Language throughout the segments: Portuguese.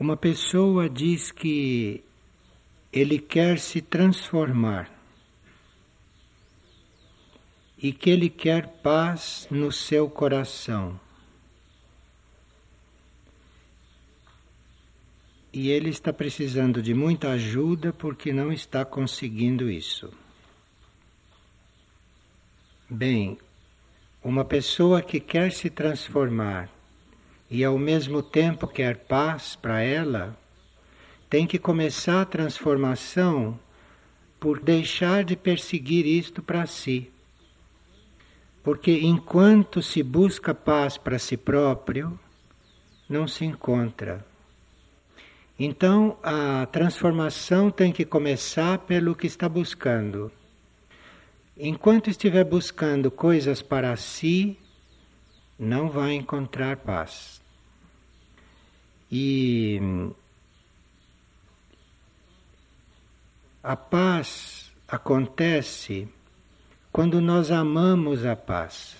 Uma pessoa diz que ele quer se transformar e que ele quer paz no seu coração. E ele está precisando de muita ajuda porque não está conseguindo isso. Bem, uma pessoa que quer se transformar e ao mesmo tempo quer paz para ela, tem que começar a transformação por deixar de perseguir isto para si. Porque enquanto se busca paz para si próprio, não se encontra. Então a transformação tem que começar pelo que está buscando. Enquanto estiver buscando coisas para si, não vai encontrar paz. E a paz acontece quando nós amamos a paz,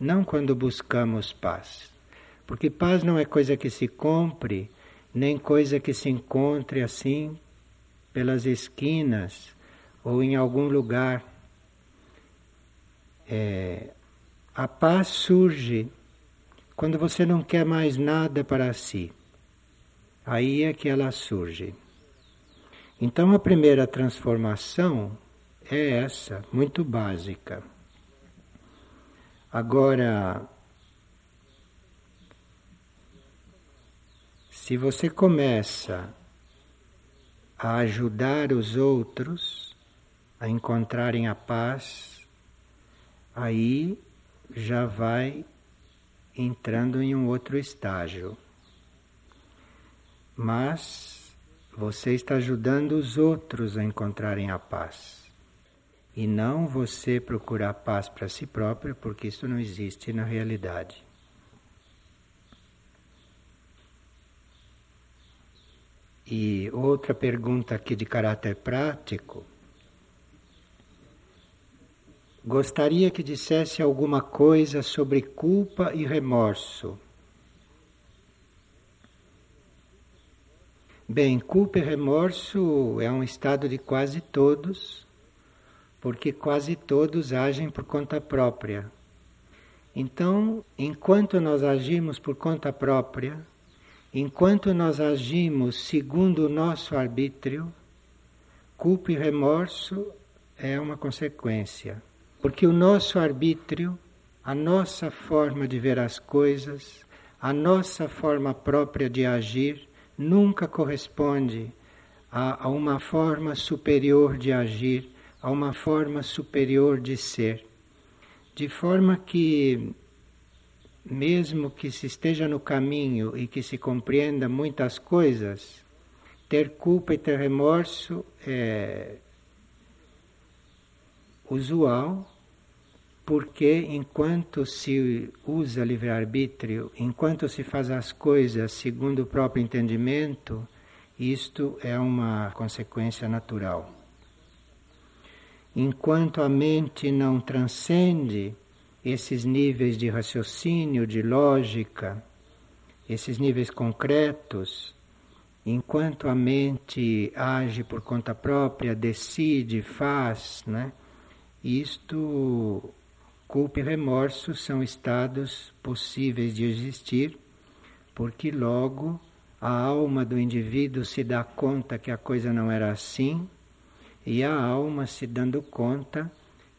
não quando buscamos paz. Porque paz não é coisa que se compre, nem coisa que se encontre assim pelas esquinas ou em algum lugar. É, a paz surge quando você não quer mais nada para si. Aí é que ela surge. Então a primeira transformação é essa, muito básica. Agora, se você começa a ajudar os outros a encontrarem a paz, aí já vai entrando em um outro estágio mas você está ajudando os outros a encontrarem a paz. E não você procurar paz para si próprio, porque isso não existe na realidade. E outra pergunta aqui de caráter prático. Gostaria que dissesse alguma coisa sobre culpa e remorso. Bem, culpa e remorso é um estado de quase todos, porque quase todos agem por conta própria. Então, enquanto nós agimos por conta própria, enquanto nós agimos segundo o nosso arbítrio, culpa e remorso é uma consequência. Porque o nosso arbítrio, a nossa forma de ver as coisas, a nossa forma própria de agir, nunca corresponde a, a uma forma superior de agir, a uma forma superior de ser. De forma que, mesmo que se esteja no caminho e que se compreenda muitas coisas, ter culpa e ter remorso é usual porque enquanto se usa livre-arbítrio, enquanto se faz as coisas segundo o próprio entendimento, isto é uma consequência natural. Enquanto a mente não transcende esses níveis de raciocínio, de lógica, esses níveis concretos, enquanto a mente age por conta própria, decide, faz, né? Isto Culpa e remorso são estados possíveis de existir, porque logo a alma do indivíduo se dá conta que a coisa não era assim, e a alma se dando conta,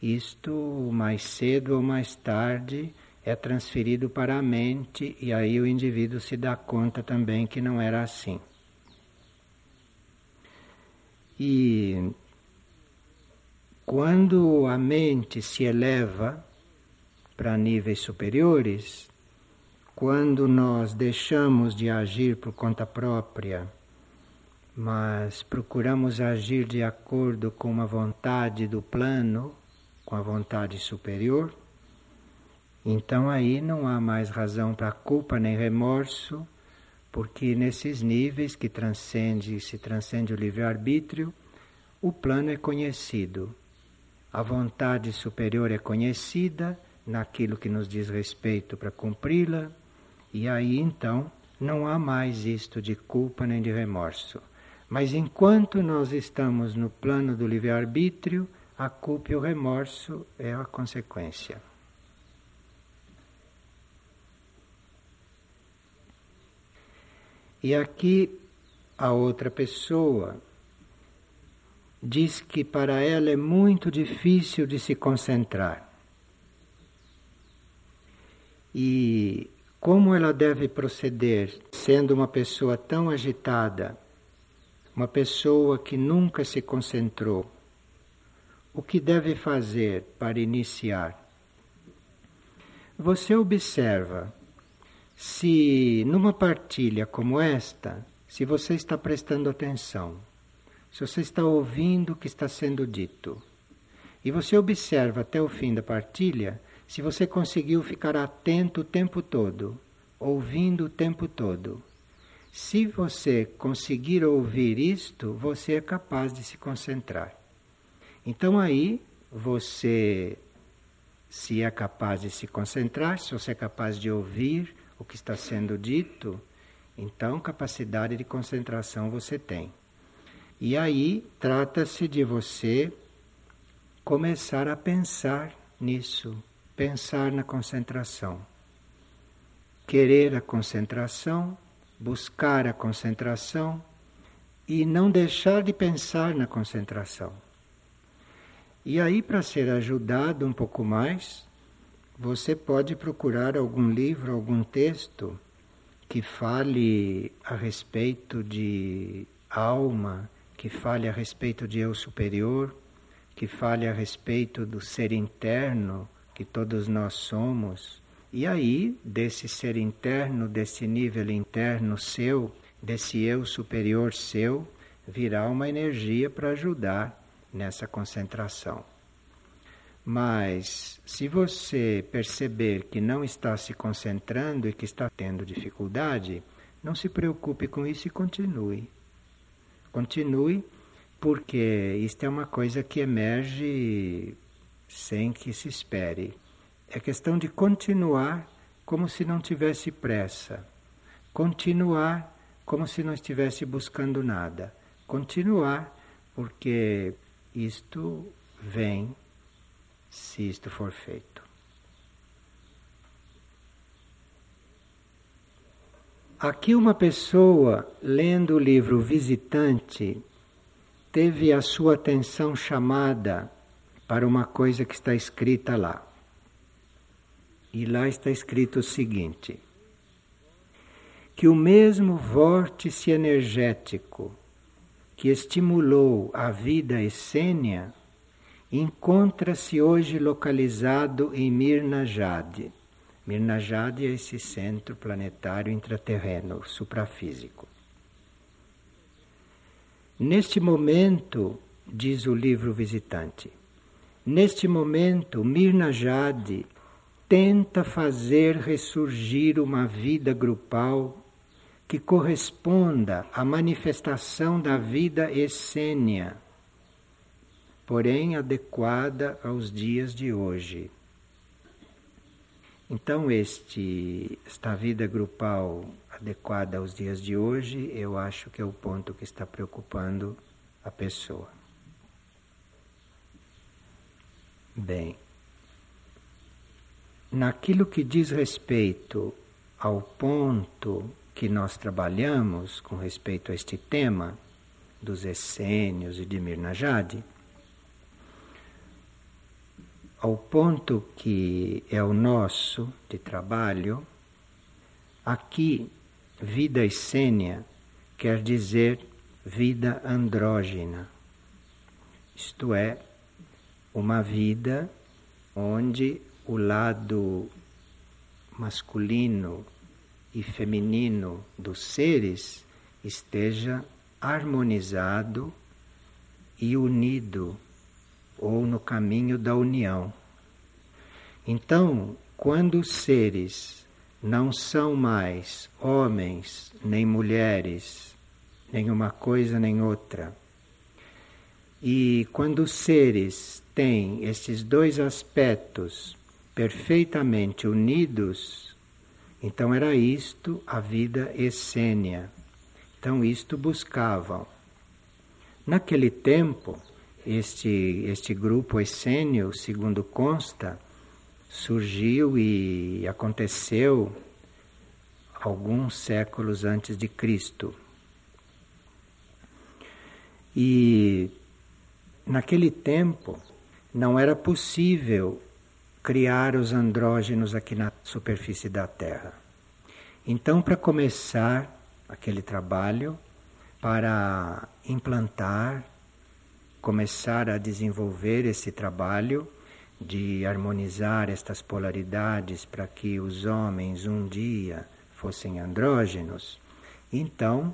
isto mais cedo ou mais tarde é transferido para a mente, e aí o indivíduo se dá conta também que não era assim. E quando a mente se eleva para níveis superiores, quando nós deixamos de agir por conta própria, mas procuramos agir de acordo com a vontade do plano, com a vontade superior, então aí não há mais razão para culpa nem remorso, porque nesses níveis que transcende, se transcende o livre-arbítrio, o plano é conhecido, a vontade superior é conhecida naquilo que nos diz respeito para cumpri-la, e aí então não há mais isto de culpa nem de remorso. Mas enquanto nós estamos no plano do livre-arbítrio, a culpa e o remorso é a consequência. E aqui a outra pessoa diz que para ela é muito difícil de se concentrar. E como ela deve proceder sendo uma pessoa tão agitada, uma pessoa que nunca se concentrou? O que deve fazer para iniciar? Você observa se numa partilha como esta, se você está prestando atenção, se você está ouvindo o que está sendo dito, e você observa até o fim da partilha, se você conseguiu ficar atento o tempo todo, ouvindo o tempo todo. Se você conseguir ouvir isto, você é capaz de se concentrar. Então aí você se é capaz de se concentrar, se você é capaz de ouvir o que está sendo dito, então capacidade de concentração você tem. E aí trata-se de você começar a pensar nisso, pensar na concentração. Querer a concentração, buscar a concentração e não deixar de pensar na concentração. E aí, para ser ajudado um pouco mais, você pode procurar algum livro, algum texto que fale a respeito de alma, que fale a respeito de eu superior, que fale a respeito do ser interno que todos nós somos. E aí, desse ser interno, desse nível interno seu, desse eu superior seu, virá uma energia para ajudar nessa concentração. Mas se você perceber que não está se concentrando e que está tendo dificuldade, não se preocupe com isso e continue. Continue, porque isto é uma coisa que emerge sem que se espere. É questão de continuar como se não tivesse pressa. Continuar como se não estivesse buscando nada. Continuar, porque isto vem se isto for feito. Aqui uma pessoa lendo o livro Visitante teve a sua atenção chamada para uma coisa que está escrita lá. E lá está escrito o seguinte: que o mesmo vórtice energético que estimulou a vida essênia encontra-se hoje localizado em Mirnajade. Mirnajade é esse centro planetário intraterreno, suprafísico. Neste momento, diz o livro visitante, neste momento, Mirnajade tenta fazer ressurgir uma vida grupal que corresponda à manifestação da vida essênia porém adequada aos dias de hoje. Então, este, esta vida grupal adequada aos dias de hoje, eu acho que é o ponto que está preocupando a pessoa. Bem, naquilo que diz respeito ao ponto que nós trabalhamos com respeito a este tema dos essênios e de Mirnajade, ao ponto que é o nosso de trabalho, aqui vida essênia quer dizer vida andrógena. Isto é, uma vida onde o lado masculino e feminino dos seres esteja harmonizado e unido ou no caminho da união. Então, quando os seres não são mais homens nem mulheres, nem uma coisa nem outra, e quando os seres têm esses dois aspectos perfeitamente unidos, Então era isto a vida essênia. Então isto buscavam. Naquele tempo, este, este grupo essênio, segundo consta, surgiu e aconteceu alguns séculos antes de Cristo. E naquele tempo não era possível criar os andrógenos aqui na superfície da Terra. Então, para começar aquele trabalho, para implantar, começar a desenvolver esse trabalho de harmonizar estas polaridades para que os homens um dia fossem andrógenos, então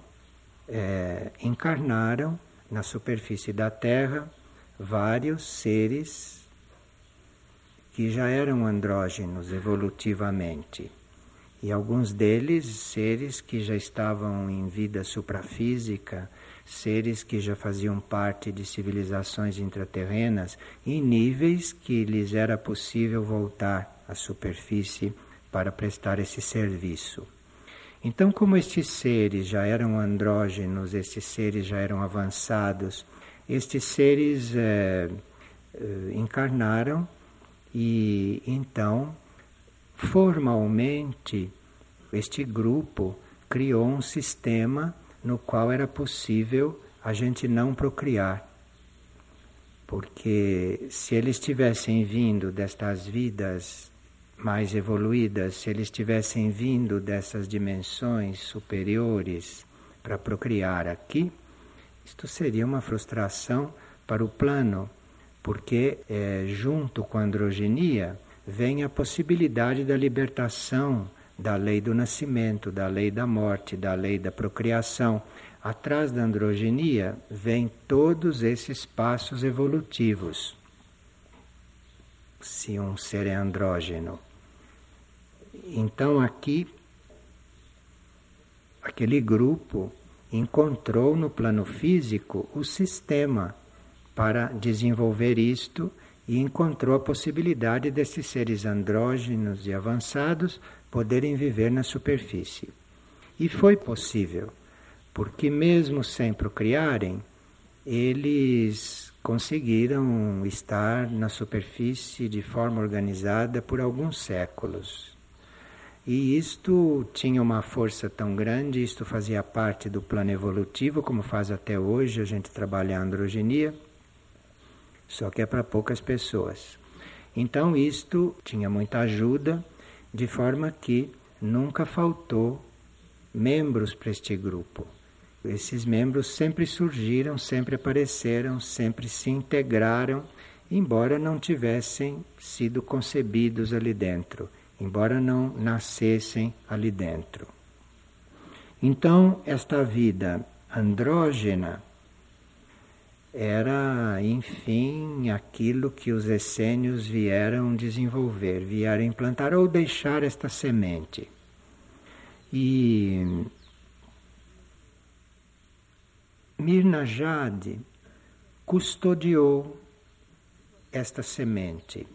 é, encarnaram na superfície da Terra vários seres que já eram andrógenos evolutivamente. E alguns deles, seres que já estavam em vida suprafísica, seres que já faziam parte de civilizações intraterrenas, em níveis que lhes era possível voltar à superfície para prestar esse serviço. Então, como estes seres já eram andrógenos, estes seres já eram avançados, estes seres é, encarnaram e então, formalmente, este grupo criou um sistema no qual era possível a gente não procriar. Porque se eles tivessem vindo destas vidas mais evoluídas, se eles tivessem vindo dessas dimensões superiores para procriar aqui, isto seria uma frustração para o plano porque é, junto com a androgenia vem a possibilidade da libertação da lei do nascimento, da lei da morte, da lei da procriação. Atrás da androgenia vem todos esses passos evolutivos. Se um ser é andrógeno. Então aqui aquele grupo encontrou no plano físico o sistema para desenvolver isto e encontrou a possibilidade desses seres andrógenos e avançados poderem viver na superfície. E foi possível, porque mesmo sem procriarem, eles conseguiram estar na superfície de forma organizada por alguns séculos. E isto tinha uma força tão grande, isto fazia parte do plano evolutivo, como faz até hoje a gente trabalha a androgenia só que é para poucas pessoas. Então, isto tinha muita ajuda, de forma que nunca faltou membros para este grupo. Esses membros sempre surgiram, sempre apareceram, sempre se integraram, embora não tivessem sido concebidos ali dentro, embora não nascessem ali dentro. Então, esta vida andrógena era, enfim, aquilo que os essênios vieram desenvolver, vieram implantar ou deixar esta semente. E Mirna Jade custodiou esta semente.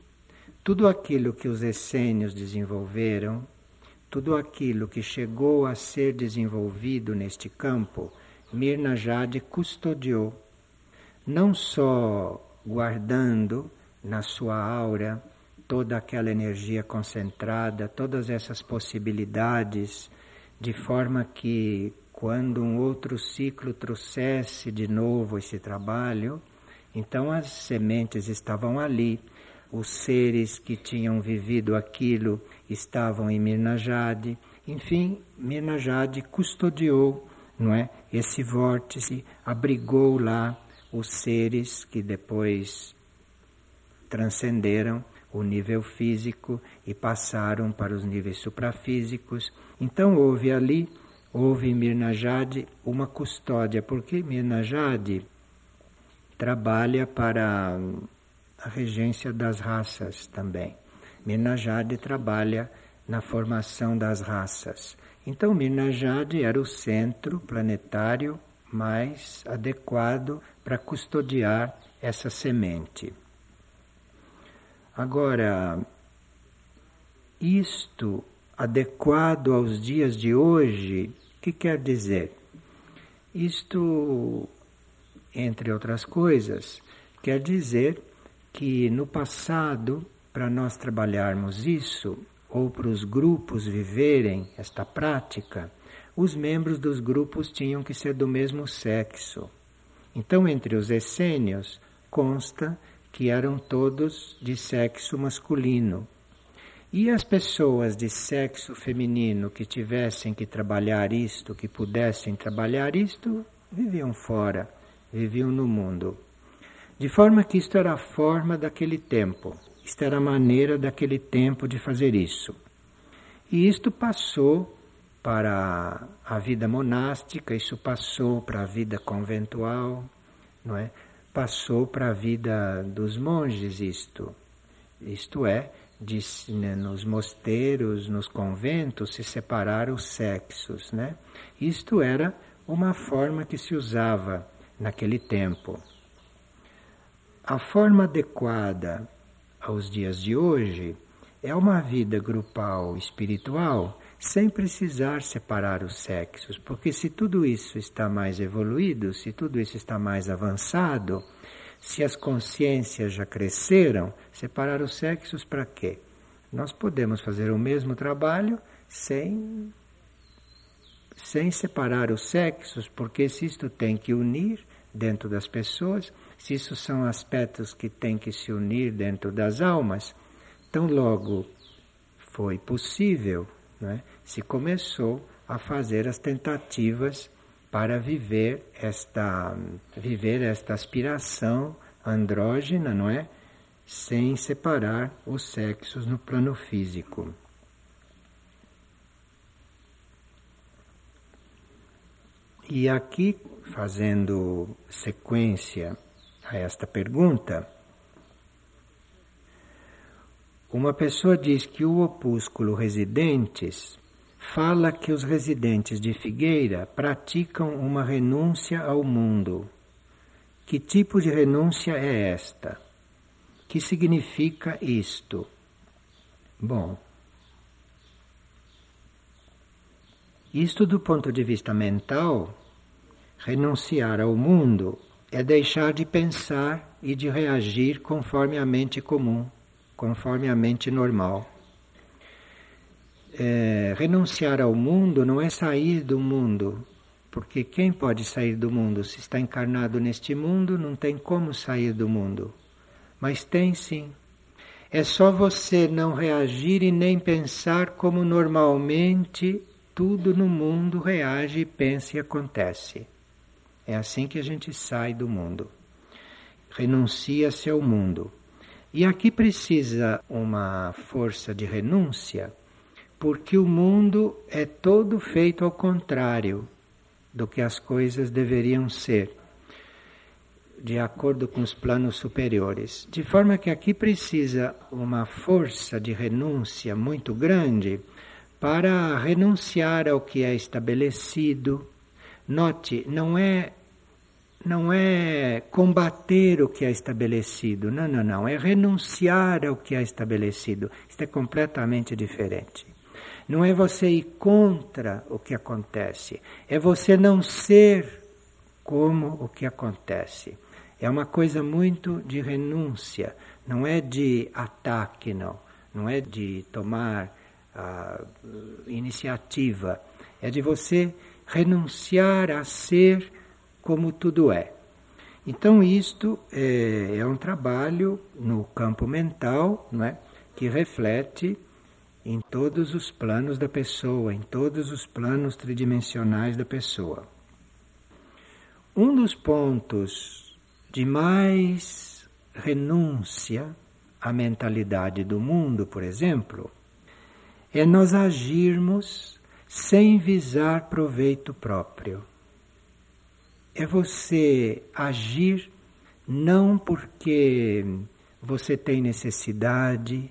Tudo aquilo que os essênios desenvolveram, tudo aquilo que chegou a ser desenvolvido neste campo, Mirna Jade custodiou não só guardando na sua aura toda aquela energia concentrada, todas essas possibilidades, de forma que quando um outro ciclo trouxesse de novo esse trabalho, então as sementes estavam ali, os seres que tinham vivido aquilo estavam em Mirnajade, enfim, Mirnajade custodiou, não é, esse vórtice, abrigou lá os seres que depois transcenderam o nível físico e passaram para os níveis suprafísicos. Então houve ali, houve em Mirnajade uma custódia, porque Mirnajade trabalha para a regência das raças também. Mirnajade trabalha na formação das raças. Então Mirnajade era o centro planetário mais adequado para custodiar essa semente. Agora, isto adequado aos dias de hoje, o que quer dizer? Isto, entre outras coisas, quer dizer que no passado, para nós trabalharmos isso, ou para os grupos viverem esta prática, os membros dos grupos tinham que ser do mesmo sexo. Então, entre os essênios, consta que eram todos de sexo masculino. E as pessoas de sexo feminino que tivessem que trabalhar isto, que pudessem trabalhar isto, viviam fora, viviam no mundo. De forma que isto era a forma daquele tempo, isto era a maneira daquele tempo de fazer isso. E isto passou para a vida monástica, isso passou para a vida conventual, não é? Passou para a vida dos monges isto. Isto é, né, nos mosteiros, nos conventos, se separar os sexos, né? Isto era uma forma que se usava naquele tempo. A forma adequada aos dias de hoje é uma vida grupal espiritual sem precisar separar os sexos, porque se tudo isso está mais evoluído, se tudo isso está mais avançado, se as consciências já cresceram, separar os sexos para quê? Nós podemos fazer o mesmo trabalho sem sem separar os sexos, porque se isto tem que unir dentro das pessoas, se isso são aspectos que têm que se unir dentro das almas, tão logo foi possível né, se começou a fazer as tentativas para viver esta, viver esta aspiração andrógena, não é? Sem separar os sexos no plano físico. E aqui, fazendo sequência a esta pergunta, uma pessoa diz que o opúsculo Residentes fala que os residentes de Figueira praticam uma renúncia ao mundo. Que tipo de renúncia é esta? Que significa isto? Bom, isto do ponto de vista mental, renunciar ao mundo é deixar de pensar e de reagir conforme a mente comum conforme a mente normal. É, renunciar ao mundo não é sair do mundo, porque quem pode sair do mundo? Se está encarnado neste mundo, não tem como sair do mundo. Mas tem sim. É só você não reagir e nem pensar como normalmente tudo no mundo reage, pensa e acontece. É assim que a gente sai do mundo. Renuncia-se ao mundo. E aqui precisa uma força de renúncia, porque o mundo é todo feito ao contrário do que as coisas deveriam ser, de acordo com os planos superiores. De forma que aqui precisa uma força de renúncia muito grande para renunciar ao que é estabelecido. Note, não é não é combater o que é estabelecido, não, não, não, é renunciar ao que é estabelecido. Isto é completamente diferente. Não é você ir contra o que acontece, é você não ser como o que acontece. É uma coisa muito de renúncia, não é de ataque, não. Não é de tomar uh, iniciativa. É de você renunciar a ser como tudo é. Então, isto é, é um trabalho no campo mental não é? que reflete em todos os planos da pessoa, em todos os planos tridimensionais da pessoa. Um dos pontos de mais renúncia à mentalidade do mundo, por exemplo, é nós agirmos sem visar proveito próprio é você agir não porque você tem necessidade,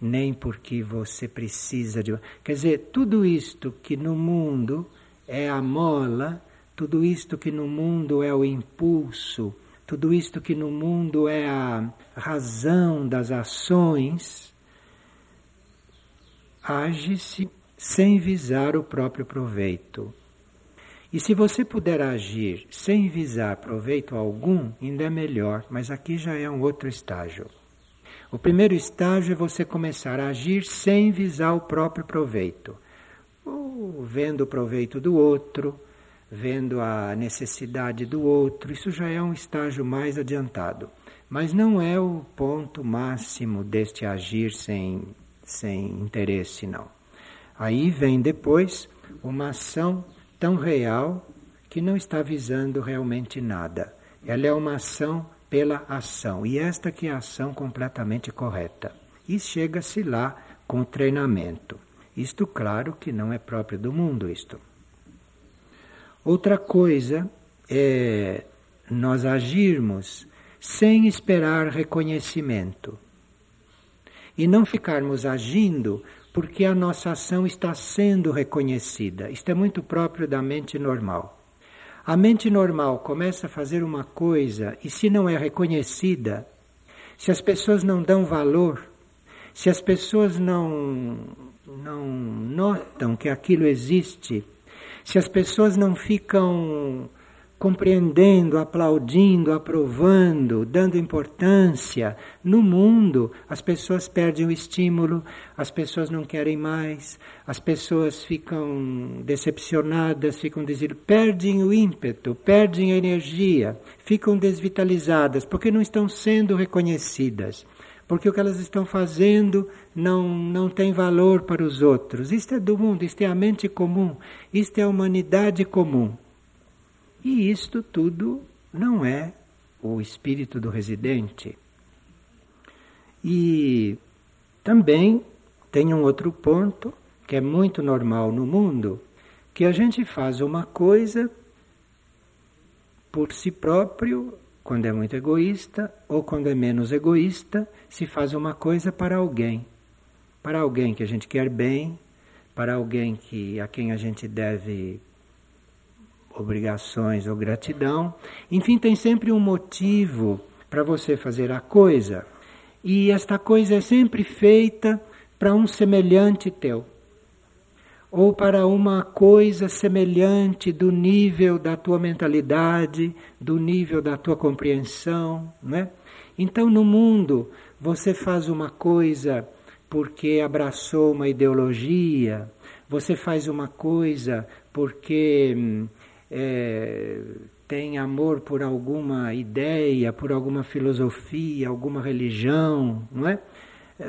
nem porque você precisa de. Quer dizer, tudo isto que no mundo é a mola, tudo isto que no mundo é o impulso, tudo isto que no mundo é a razão das ações, age-se sem visar o próprio proveito. E se você puder agir sem visar proveito algum, ainda é melhor, mas aqui já é um outro estágio. O primeiro estágio é você começar a agir sem visar o próprio proveito, ou vendo o proveito do outro, vendo a necessidade do outro. Isso já é um estágio mais adiantado, mas não é o ponto máximo deste agir sem, sem interesse, não. Aí vem depois uma ação tão real que não está visando realmente nada. Ela é uma ação pela ação, e esta que é a ação completamente correta. E chega-se lá com treinamento. Isto, claro, que não é próprio do mundo, isto. Outra coisa é nós agirmos sem esperar reconhecimento. E não ficarmos agindo porque a nossa ação está sendo reconhecida. Isto é muito próprio da mente normal. A mente normal começa a fazer uma coisa e se não é reconhecida, se as pessoas não dão valor, se as pessoas não, não notam que aquilo existe, se as pessoas não ficam compreendendo, aplaudindo, aprovando, dando importância. No mundo, as pessoas perdem o estímulo, as pessoas não querem mais, as pessoas ficam decepcionadas, ficam desilu... perdem o ímpeto, perdem a energia, ficam desvitalizadas porque não estão sendo reconhecidas. Porque o que elas estão fazendo não, não tem valor para os outros. Isto é do mundo, isto é a mente comum, isto é a humanidade comum. E isto tudo não é o espírito do residente. E também tem um outro ponto que é muito normal no mundo, que a gente faz uma coisa por si próprio, quando é muito egoísta, ou quando é menos egoísta, se faz uma coisa para alguém. Para alguém que a gente quer bem, para alguém que a quem a gente deve obrigações ou gratidão. Enfim, tem sempre um motivo para você fazer a coisa. E esta coisa é sempre feita para um semelhante teu. Ou para uma coisa semelhante do nível da tua mentalidade, do nível da tua compreensão, né? Então, no mundo, você faz uma coisa porque abraçou uma ideologia, você faz uma coisa porque hum, é, tem amor por alguma ideia, por alguma filosofia, alguma religião, não é? é?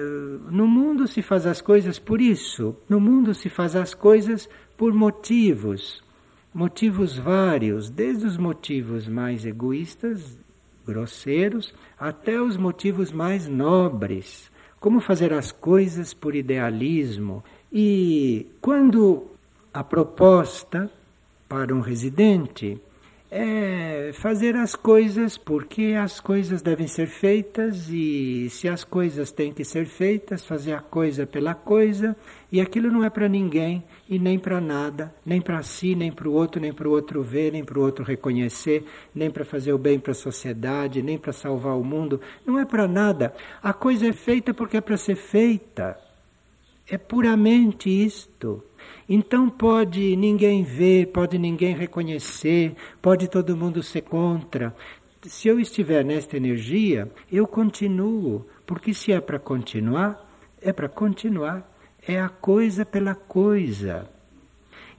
No mundo se faz as coisas por isso, no mundo se faz as coisas por motivos, motivos vários, desde os motivos mais egoístas, grosseiros, até os motivos mais nobres, como fazer as coisas por idealismo. E quando a proposta para um residente é fazer as coisas porque as coisas devem ser feitas e se as coisas têm que ser feitas, fazer a coisa pela coisa e aquilo não é para ninguém e nem para nada, nem para si, nem para o outro, nem para o outro ver, nem para o outro reconhecer, nem para fazer o bem para a sociedade, nem para salvar o mundo, não é para nada. A coisa é feita porque é para ser feita. É puramente isto. Então pode ninguém ver, pode ninguém reconhecer, pode todo mundo ser contra. Se eu estiver nesta energia, eu continuo, porque se é para continuar, é para continuar, é a coisa pela coisa.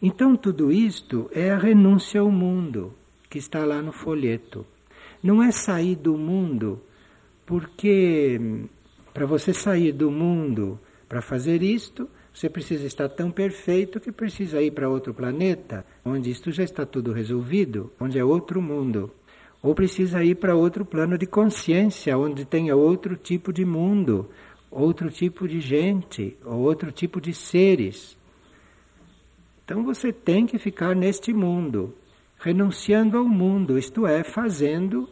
Então tudo isto é a renúncia ao mundo, que está lá no folheto. Não é sair do mundo, porque para você sair do mundo para fazer isto, você precisa estar tão perfeito que precisa ir para outro planeta, onde isto já está tudo resolvido, onde é outro mundo. Ou precisa ir para outro plano de consciência, onde tenha outro tipo de mundo, outro tipo de gente, ou outro tipo de seres. Então você tem que ficar neste mundo, renunciando ao mundo, isto é, fazendo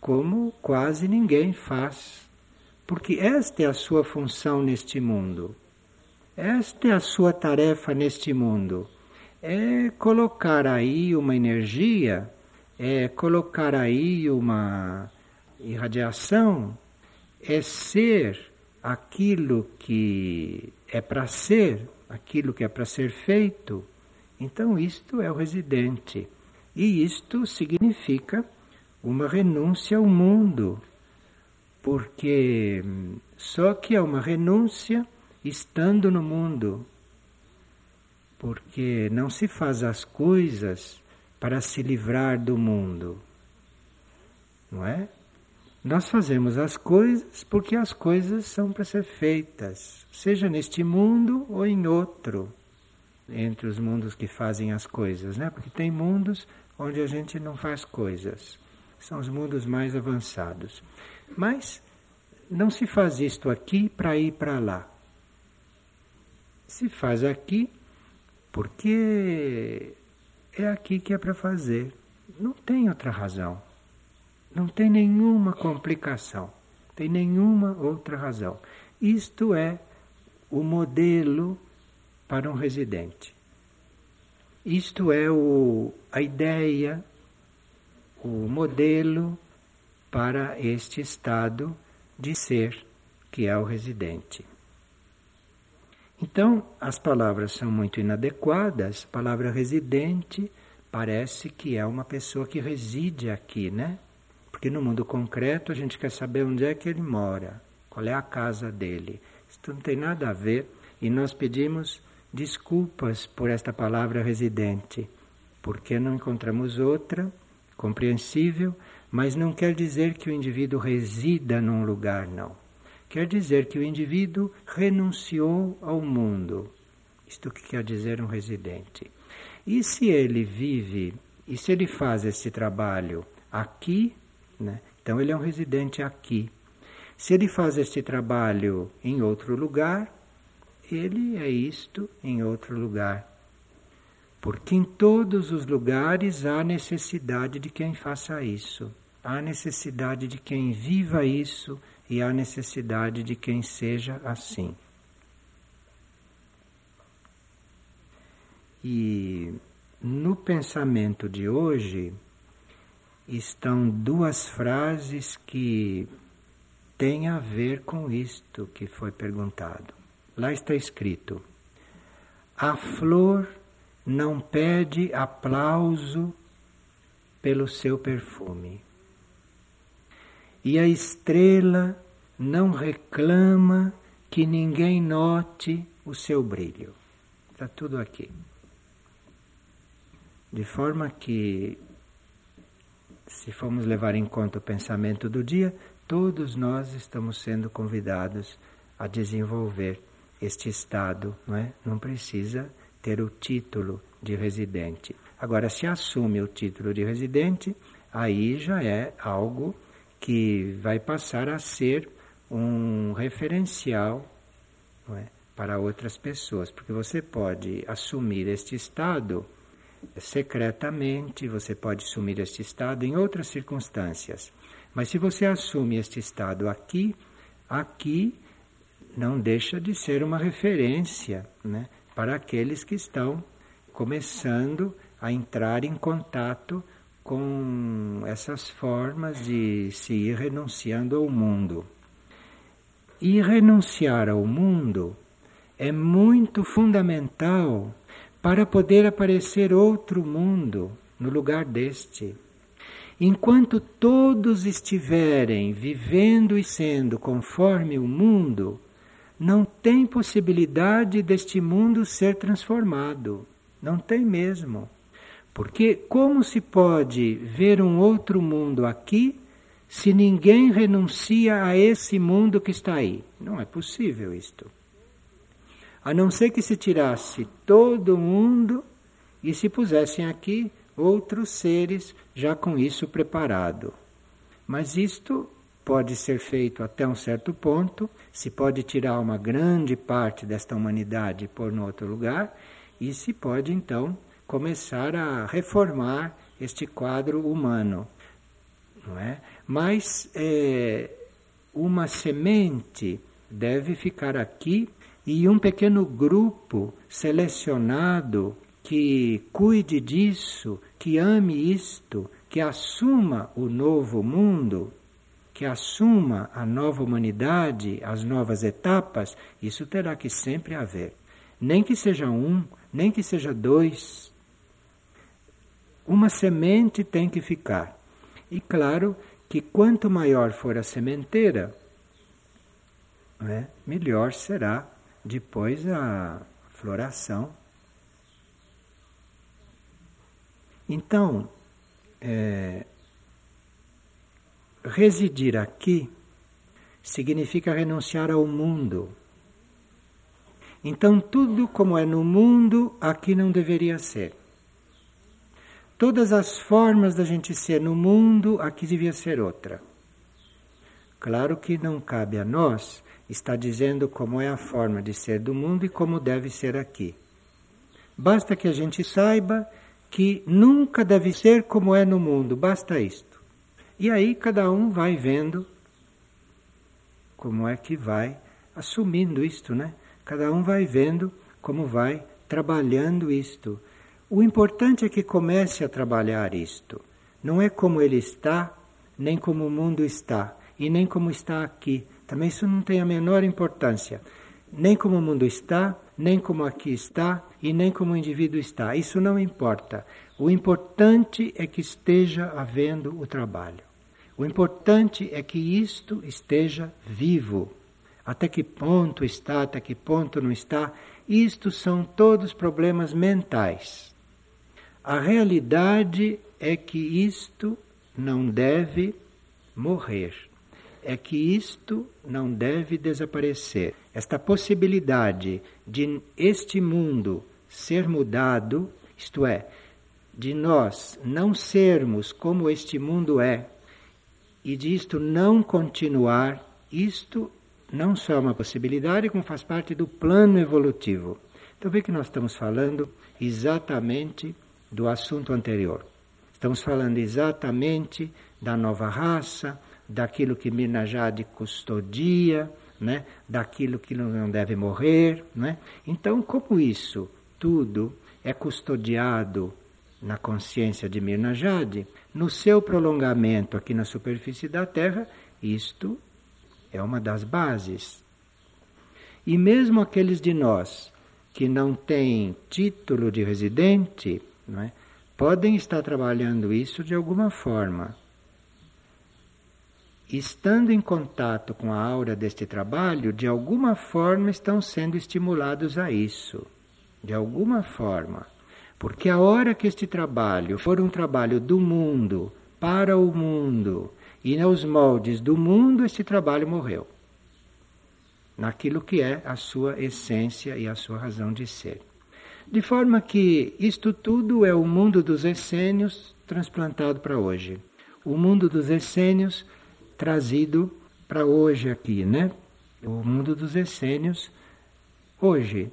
como quase ninguém faz. Porque esta é a sua função neste mundo. Esta é a sua tarefa neste mundo. É colocar aí uma energia, é colocar aí uma irradiação, é ser aquilo que é para ser aquilo que é para ser feito, então isto é o residente. E isto significa uma renúncia ao mundo, porque só que é uma renúncia estando no mundo, porque não se faz as coisas para se livrar do mundo, não é? Nós fazemos as coisas porque as coisas são para ser feitas, seja neste mundo ou em outro, entre os mundos que fazem as coisas, né? Porque tem mundos onde a gente não faz coisas, são os mundos mais avançados. Mas não se faz isto aqui para ir para lá. Se faz aqui porque é aqui que é para fazer. Não tem outra razão. Não tem nenhuma complicação, tem nenhuma outra razão. Isto é o modelo para um residente. Isto é o, a ideia, o modelo para este estado de ser que é o residente. Então, as palavras são muito inadequadas. A palavra residente parece que é uma pessoa que reside aqui, né? Porque no mundo concreto a gente quer saber onde é que ele mora, qual é a casa dele. Isso não tem nada a ver e nós pedimos desculpas por esta palavra residente, porque não encontramos outra compreensível, mas não quer dizer que o indivíduo resida num lugar, não. Quer dizer que o indivíduo renunciou ao mundo. Isto que quer dizer um residente. E se ele vive, e se ele faz esse trabalho aqui né? Então ele é um residente aqui. Se ele faz este trabalho em outro lugar, ele é isto em outro lugar. Porque em todos os lugares há necessidade de quem faça isso, há necessidade de quem viva isso e há necessidade de quem seja assim. E no pensamento de hoje, estão duas frases que têm a ver com isto que foi perguntado. Lá está escrito: A flor não pede aplauso pelo seu perfume, e a estrela não reclama que ninguém note o seu brilho. Está tudo aqui. De forma que se formos levar em conta o pensamento do dia, todos nós estamos sendo convidados a desenvolver este estado, não é? Não precisa ter o título de residente. Agora, se assume o título de residente, aí já é algo que vai passar a ser um referencial é? para outras pessoas, porque você pode assumir este estado secretamente, você pode assumir este estado em outras circunstâncias. Mas se você assume este estado aqui, aqui não deixa de ser uma referência né, para aqueles que estão começando a entrar em contato com essas formas de se ir renunciando ao mundo. E renunciar ao mundo é muito fundamental para poder aparecer outro mundo no lugar deste. Enquanto todos estiverem vivendo e sendo conforme o mundo, não tem possibilidade deste mundo ser transformado. Não tem mesmo. Porque como se pode ver um outro mundo aqui se ninguém renuncia a esse mundo que está aí? Não é possível isto. A não ser que se tirasse todo mundo e se pusessem aqui outros seres já com isso preparado. Mas isto pode ser feito até um certo ponto, se pode tirar uma grande parte desta humanidade e pôr no outro lugar, e se pode então começar a reformar este quadro humano. Não é? Mas é, uma semente deve ficar aqui e um pequeno grupo selecionado que cuide disso, que ame isto, que assuma o novo mundo, que assuma a nova humanidade, as novas etapas, isso terá que sempre haver. Nem que seja um, nem que seja dois. Uma semente tem que ficar. E claro que quanto maior for a sementeira, né, melhor será depois a floração. Então, é, residir aqui significa renunciar ao mundo. Então, tudo como é no mundo, aqui não deveria ser. Todas as formas da gente ser no mundo, aqui devia ser outra. Claro que não cabe a nós estar dizendo como é a forma de ser do mundo e como deve ser aqui. Basta que a gente saiba que nunca deve ser como é no mundo, basta isto. E aí cada um vai vendo como é que vai assumindo isto, né? Cada um vai vendo como vai trabalhando isto. O importante é que comece a trabalhar isto. Não é como ele está, nem como o mundo está, e nem como está aqui. Também isso não tem a menor importância. Nem como o mundo está, nem como aqui está, e nem como o indivíduo está. Isso não importa. O importante é que esteja havendo o trabalho. O importante é que isto esteja vivo. Até que ponto está, até que ponto não está, isto são todos problemas mentais. A realidade é que isto não deve morrer, é que isto não deve desaparecer. Esta possibilidade de este mundo ser mudado, isto é, de nós não sermos como este mundo é, e disto não continuar, isto não só é uma possibilidade, como faz parte do plano evolutivo. Então vê que nós estamos falando exatamente do assunto anterior. Estamos falando exatamente da nova raça, daquilo que Mirna Jade custodia, né? daquilo que não deve morrer. Né? Então, como isso tudo é custodiado na consciência de Mirna Jade, no seu prolongamento aqui na superfície da Terra, isto é uma das bases. E mesmo aqueles de nós que não têm título de residente, não é, podem estar trabalhando isso de alguma forma. Estando em contato com a aura deste trabalho, de alguma forma estão sendo estimulados a isso. De alguma forma. Porque a hora que este trabalho for um trabalho do mundo, para o mundo, e nos moldes do mundo, este trabalho morreu. Naquilo que é a sua essência e a sua razão de ser. De forma que isto tudo é o mundo dos essênios transplantado para hoje. O mundo dos essênios trazido para hoje aqui, né? O mundo dos essênios hoje.